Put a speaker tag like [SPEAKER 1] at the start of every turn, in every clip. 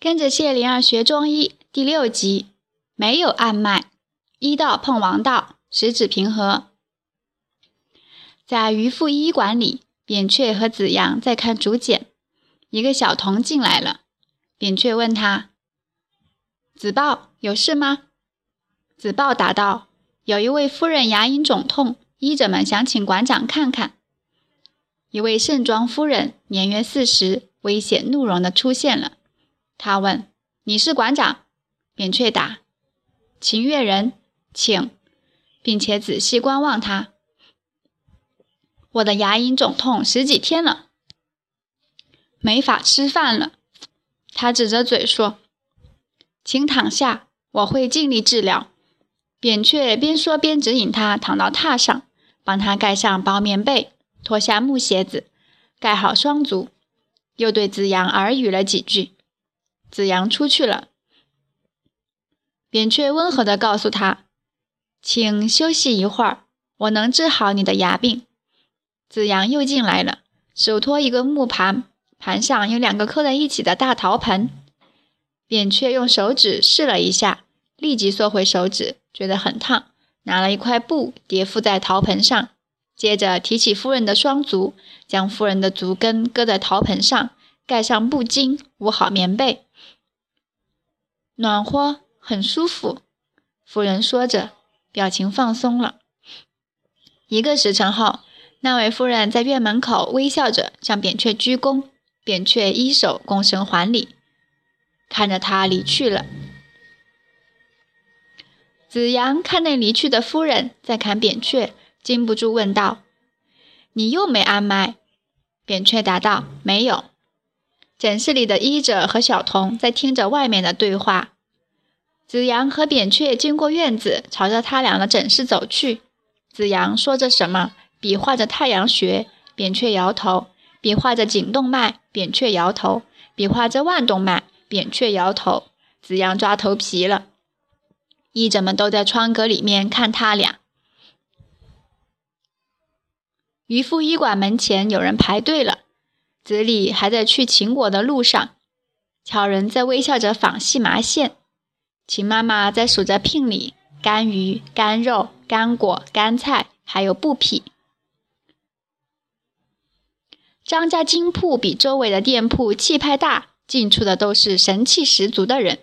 [SPEAKER 1] 跟着谢灵儿学中医第六集，没有按脉，医道碰王道，十指平和。在渔父医馆里，扁鹊和子阳在看竹简。一个小童进来了，扁鹊问他：“子豹有事吗？”子豹答道：“有一位夫人牙龈肿痛，医者们想请馆长看看。”一位盛装夫人，年约四十，危险怒容的出现了。他问：“你是馆长？”扁鹊答：“秦越人，请，并且仔细观望他。我的牙龈肿痛十几天了，没法吃饭了。”他指着嘴说：“请躺下，我会尽力治疗。”扁鹊边说边指引他躺到榻上，帮他盖上薄棉被，脱下木鞋子，盖好双足，又对子阳耳语了几句。子阳出去了，扁鹊温和地告诉他：“请休息一会儿，我能治好你的牙病。”子阳又进来了，手托一个木盘，盘上有两个扣在一起的大陶盆。扁鹊用手指试了一下，立即缩回手指，觉得很烫，拿了一块布叠敷在陶盆上，接着提起夫人的双足，将夫人的足跟搁在陶盆上，盖上布巾，捂好棉被。暖和，很舒服。夫人说着，表情放松了。一个时辰后，那位夫人在院门口微笑着向扁鹊鞠躬，扁鹊一手躬身还礼，看着他离去了。子阳看那离去的夫人，在看扁鹊，禁不住问道：“你又没安脉？”扁鹊答道：“没有。”诊室里的医者和小童在听着外面的对话。子阳和扁鹊经过院子，朝着他俩的诊室走去。子阳说着什么，比划着太阳穴；扁鹊摇头，比划着颈动脉；扁鹊摇头，比划着腕动脉；扁鹊摇头。子阳抓头皮了。医者们都在窗格里面看他俩。渔夫医馆门前有人排队了。子里还在去秦国的路上，巧人在微笑着纺细麻线，秦妈妈在数着聘礼、干鱼、干肉、干果、干菜，还有布匹。张家金铺比周围的店铺气派大，进出的都是神气十足的人。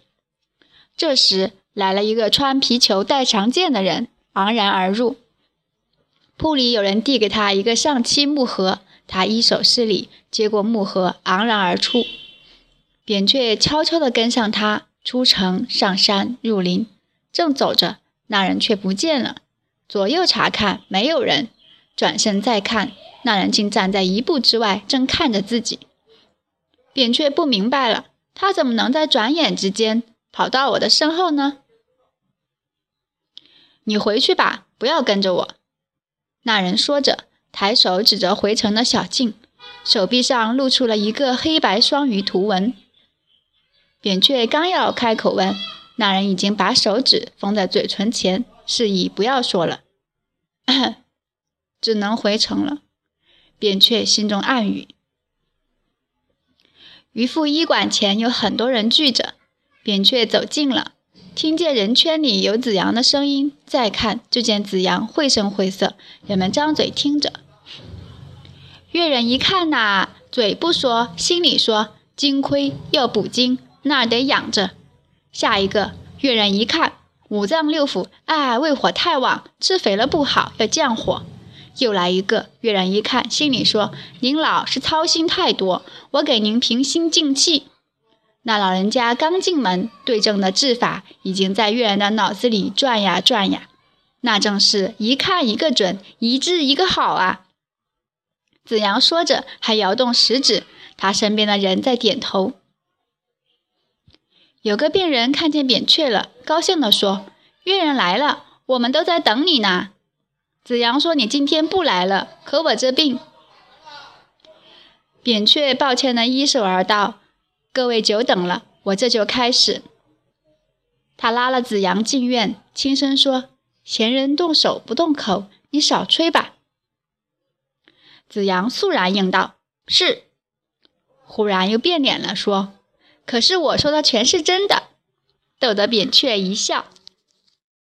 [SPEAKER 1] 这时来了一个穿皮裘、带长剑的人，昂然而入。铺里有人递给他一个上漆木盒。他依手施礼，接过木盒，昂然而出。扁鹊悄悄地跟上他，出城上山入林。正走着，那人却不见了。左右查看，没有人。转身再看，那人竟站在一步之外，正看着自己。扁鹊不明白了，他怎么能在转眼之间跑到我的身后呢？你回去吧，不要跟着我。那人说着。抬手指着回城的小径，手臂上露出了一个黑白双鱼图纹。扁鹊刚要开口问，那人已经把手指封在嘴唇前，示意不要说了。只能回城了。扁鹊心中暗语。渔父医馆前有很多人聚着，扁鹊走近了，听见人圈里有子阳的声音，再看就见子阳绘声绘色，人们张嘴听着。月人一看呐，嘴不说，心里说：金亏要补金，那儿得养着。下一个月人一看，五脏六腑，哎，胃火太旺，吃肥了不好，要降火。又来一个月人一看，心里说：您老是操心太多，我给您平心静气。那老人家刚进门，对症的治法已经在月人的脑子里转呀转呀，那正是一看一个准，一治一个好啊。子阳说着，还摇动食指。他身边的人在点头。有个病人看见扁鹊了，高兴地说：“越人来了，我们都在等你呢。”子阳说：“你今天不来了，可我这病……”扁鹊抱歉地依手而道：“各位久等了，我这就开始。”他拉了子阳进院，轻声说：“闲人动手不动口，你少吹吧。”子阳肃然应道：“是。”忽然又变脸了，说：“可是我说的全是真的。”逗得扁鹊一笑。